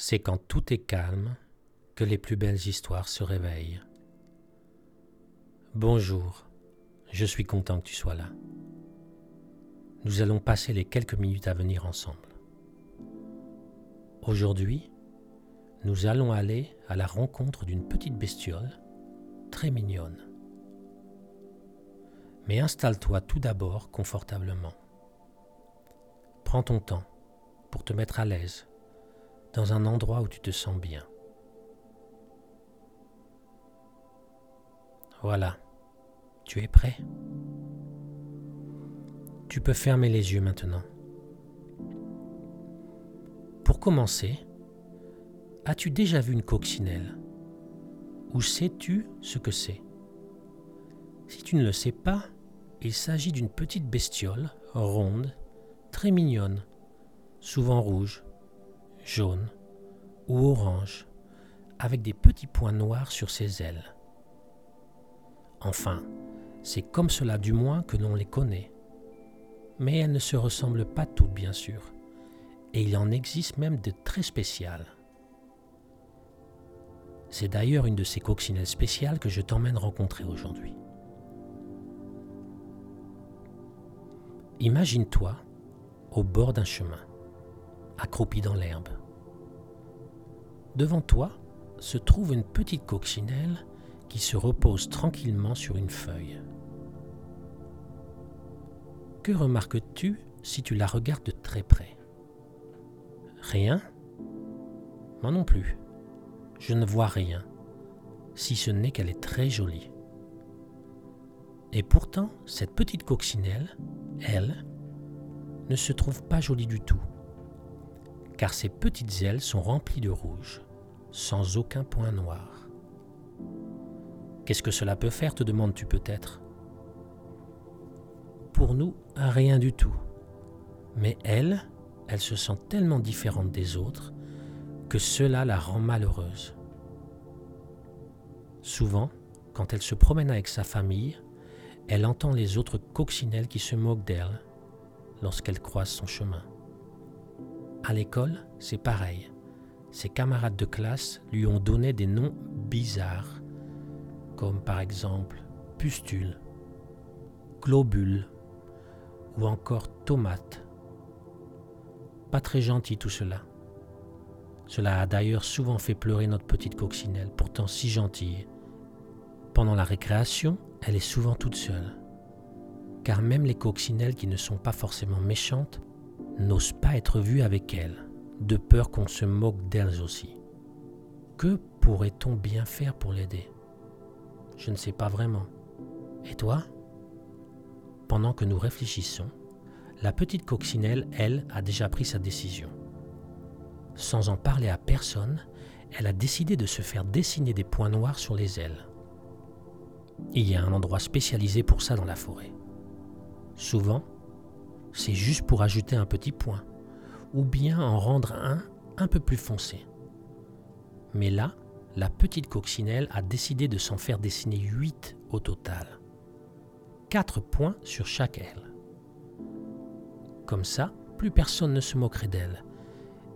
C'est quand tout est calme que les plus belles histoires se réveillent. Bonjour, je suis content que tu sois là. Nous allons passer les quelques minutes à venir ensemble. Aujourd'hui, nous allons aller à la rencontre d'une petite bestiole très mignonne. Mais installe-toi tout d'abord confortablement. Prends ton temps pour te mettre à l'aise dans un endroit où tu te sens bien. Voilà, tu es prêt? Tu peux fermer les yeux maintenant. Pour commencer, as-tu déjà vu une coccinelle? Ou sais-tu ce que c'est? Si tu ne le sais pas, il s'agit d'une petite bestiole ronde, très mignonne, souvent rouge, jaune ou orange, avec des petits points noirs sur ses ailes. Enfin, c'est comme cela du moins que l'on les connaît. Mais elles ne se ressemblent pas toutes, bien sûr, et il en existe même de très spéciales. C'est d'ailleurs une de ces coccinelles spéciales que je t'emmène rencontrer aujourd'hui. Imagine-toi au bord d'un chemin, accroupi dans l'herbe. Devant toi se trouve une petite coccinelle qui se repose tranquillement sur une feuille. Que remarques-tu si tu la regardes de très près? Rien? Moi non plus. Je ne vois rien, si ce n'est qu'elle est très jolie. Et pourtant, cette petite coccinelle, elle, ne se trouve pas jolie du tout, car ses petites ailes sont remplies de rouge sans aucun point noir. Qu'est-ce que cela peut faire, te demandes-tu peut-être? Pour nous, rien du tout. Mais elle, elle se sent tellement différente des autres que cela la rend malheureuse. Souvent, quand elle se promène avec sa famille, elle entend les autres coccinelles qui se moquent d'elle lorsqu'elle croise son chemin. À l'école, c'est pareil ses camarades de classe lui ont donné des noms bizarres, comme par exemple pustule, globule ou encore tomate. Pas très gentil tout cela. Cela a d'ailleurs souvent fait pleurer notre petite coccinelle, pourtant si gentille. Pendant la récréation, elle est souvent toute seule. Car même les coccinelles qui ne sont pas forcément méchantes n'osent pas être vues avec elle de peur qu'on se moque d'elles aussi. Que pourrait-on bien faire pour l'aider? Je ne sais pas vraiment. Et toi? Pendant que nous réfléchissons, la petite coccinelle, elle, a déjà pris sa décision. Sans en parler à personne, elle a décidé de se faire dessiner des points noirs sur les ailes. Il y a un endroit spécialisé pour ça dans la forêt. Souvent, c'est juste pour ajouter un petit point ou bien en rendre un un peu plus foncé. Mais là, la petite coccinelle a décidé de s'en faire dessiner 8 au total. 4 points sur chaque aile. Comme ça, plus personne ne se moquerait d'elle,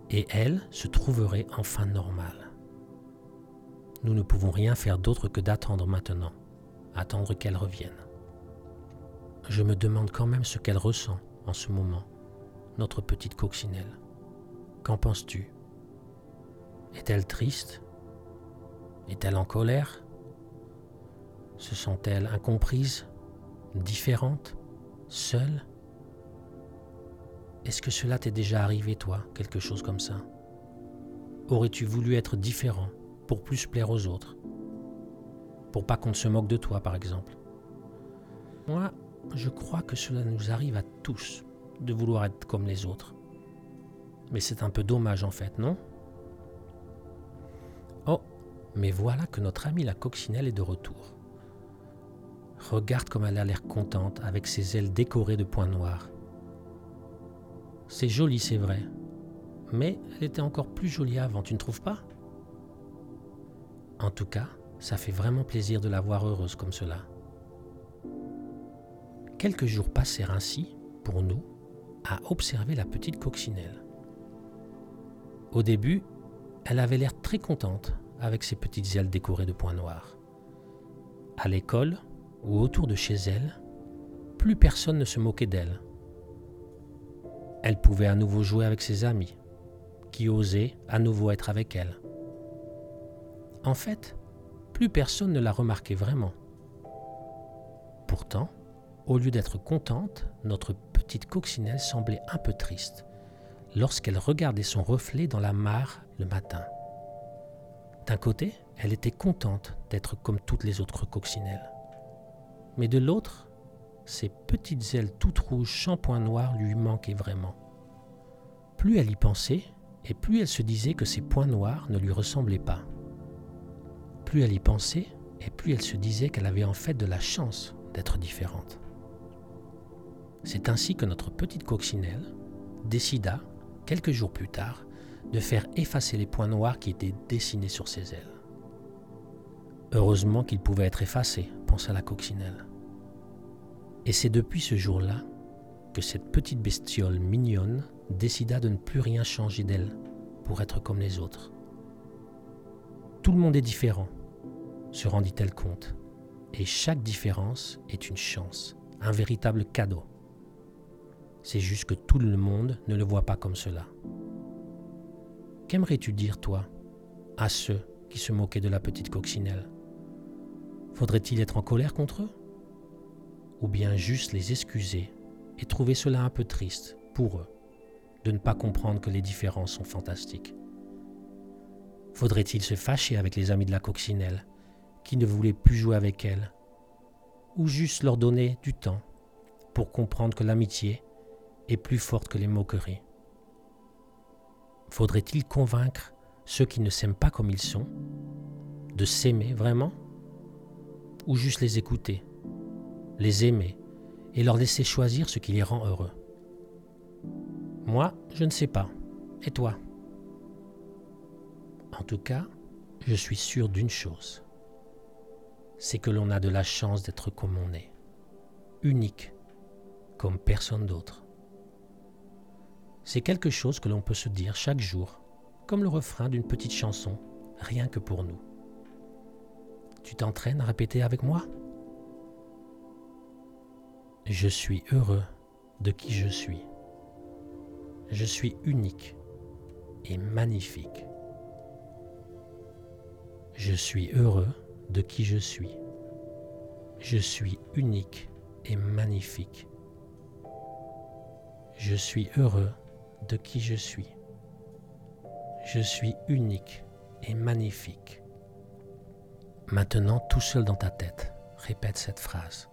et elle se trouverait enfin normale. Nous ne pouvons rien faire d'autre que d'attendre maintenant, attendre qu'elle revienne. Je me demande quand même ce qu'elle ressent en ce moment notre petite coccinelle. Qu'en penses-tu? Est-elle triste? Est-elle en colère? Se sent-elle incomprise Différente Seule? Est-ce que cela t'est déjà arrivé, toi, quelque chose comme ça? Aurais-tu voulu être différent pour plus plaire aux autres? Pour pas qu'on se moque de toi, par exemple? Moi, je crois que cela nous arrive à tous de vouloir être comme les autres. Mais c'est un peu dommage en fait, non? Oh, mais voilà que notre amie la coccinelle est de retour. Regarde comme elle a l'air contente avec ses ailes décorées de points noirs. C'est joli, c'est vrai, mais elle était encore plus jolie avant, tu ne trouves pas? En tout cas, ça fait vraiment plaisir de la voir heureuse comme cela. Quelques jours passèrent ainsi, pour nous, à observer la petite coccinelle. Au début, elle avait l'air très contente avec ses petites ailes décorées de points noirs. À l'école ou autour de chez elle, plus personne ne se moquait d'elle. Elle pouvait à nouveau jouer avec ses amis, qui osaient à nouveau être avec elle. En fait, plus personne ne la remarquait vraiment. Pourtant, au lieu d'être contente, notre petite coccinelle semblait un peu triste lorsqu'elle regardait son reflet dans la mare le matin. D'un côté, elle était contente d'être comme toutes les autres coccinelles. Mais de l'autre, ses petites ailes toutes rouges shampoing noir lui manquaient vraiment. Plus elle y pensait, et plus elle se disait que ses points noirs ne lui ressemblaient pas. Plus elle y pensait, et plus elle se disait qu'elle avait en fait de la chance d'être différente. C'est ainsi que notre petite coccinelle décida, quelques jours plus tard, de faire effacer les points noirs qui étaient dessinés sur ses ailes. Heureusement qu'ils pouvaient être effacés, pensa la coccinelle. Et c'est depuis ce jour-là que cette petite bestiole mignonne décida de ne plus rien changer d'elle pour être comme les autres. Tout le monde est différent, se rendit-elle compte, et chaque différence est une chance, un véritable cadeau. C'est juste que tout le monde ne le voit pas comme cela. Qu'aimerais-tu dire, toi, à ceux qui se moquaient de la petite coccinelle? Faudrait-il être en colère contre eux? Ou bien juste les excuser et trouver cela un peu triste pour eux de ne pas comprendre que les différences sont fantastiques? Faudrait-il se fâcher avec les amis de la coccinelle qui ne voulaient plus jouer avec elle? Ou juste leur donner du temps pour comprendre que l'amitié est plus forte que les moqueries Faudrait-il convaincre ceux qui ne s'aiment pas comme ils sont de s'aimer vraiment Ou juste les écouter, les aimer et leur laisser choisir ce qui les rend heureux? Moi, je ne sais pas. Et toi? En tout cas, je suis sûr d'une chose. C'est que l'on a de la chance d'être comme on est. Unique, comme personne d'autre. C'est quelque chose que l'on peut se dire chaque jour, comme le refrain d'une petite chanson, rien que pour nous. Tu t'entraînes à répéter avec moi? Je suis heureux de qui je suis. Je suis unique et magnifique. Je suis heureux de qui je suis. Je suis unique et magnifique. Je suis heureux de qui je suis. Je suis unique et magnifique. Maintenant, tout seul dans ta tête, répète cette phrase.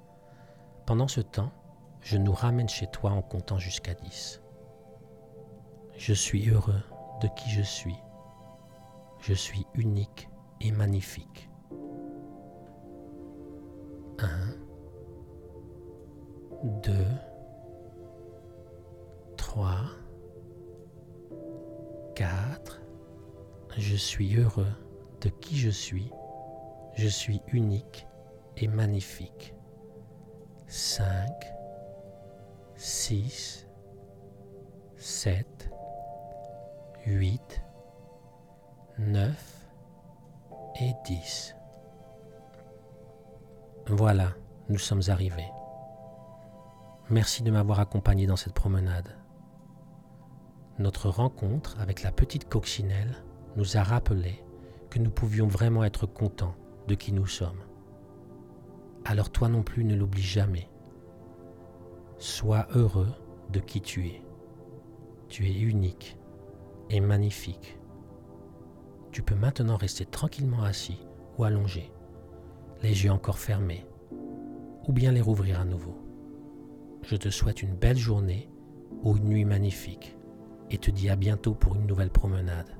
Pendant ce temps, je nous ramène chez toi en comptant jusqu'à 10. Je suis heureux de qui je suis. Je suis unique et magnifique. 1, 2, 3, Je suis heureux de qui je suis. Je suis unique et magnifique. 5, 6, 7, 8, 9 et 10. Voilà, nous sommes arrivés. Merci de m'avoir accompagné dans cette promenade. Notre rencontre avec la petite coccinelle nous a rappelé que nous pouvions vraiment être contents de qui nous sommes. Alors toi non plus ne l'oublie jamais. Sois heureux de qui tu es. Tu es unique et magnifique. Tu peux maintenant rester tranquillement assis ou allongé, les yeux encore fermés, ou bien les rouvrir à nouveau. Je te souhaite une belle journée ou une nuit magnifique et te dis à bientôt pour une nouvelle promenade.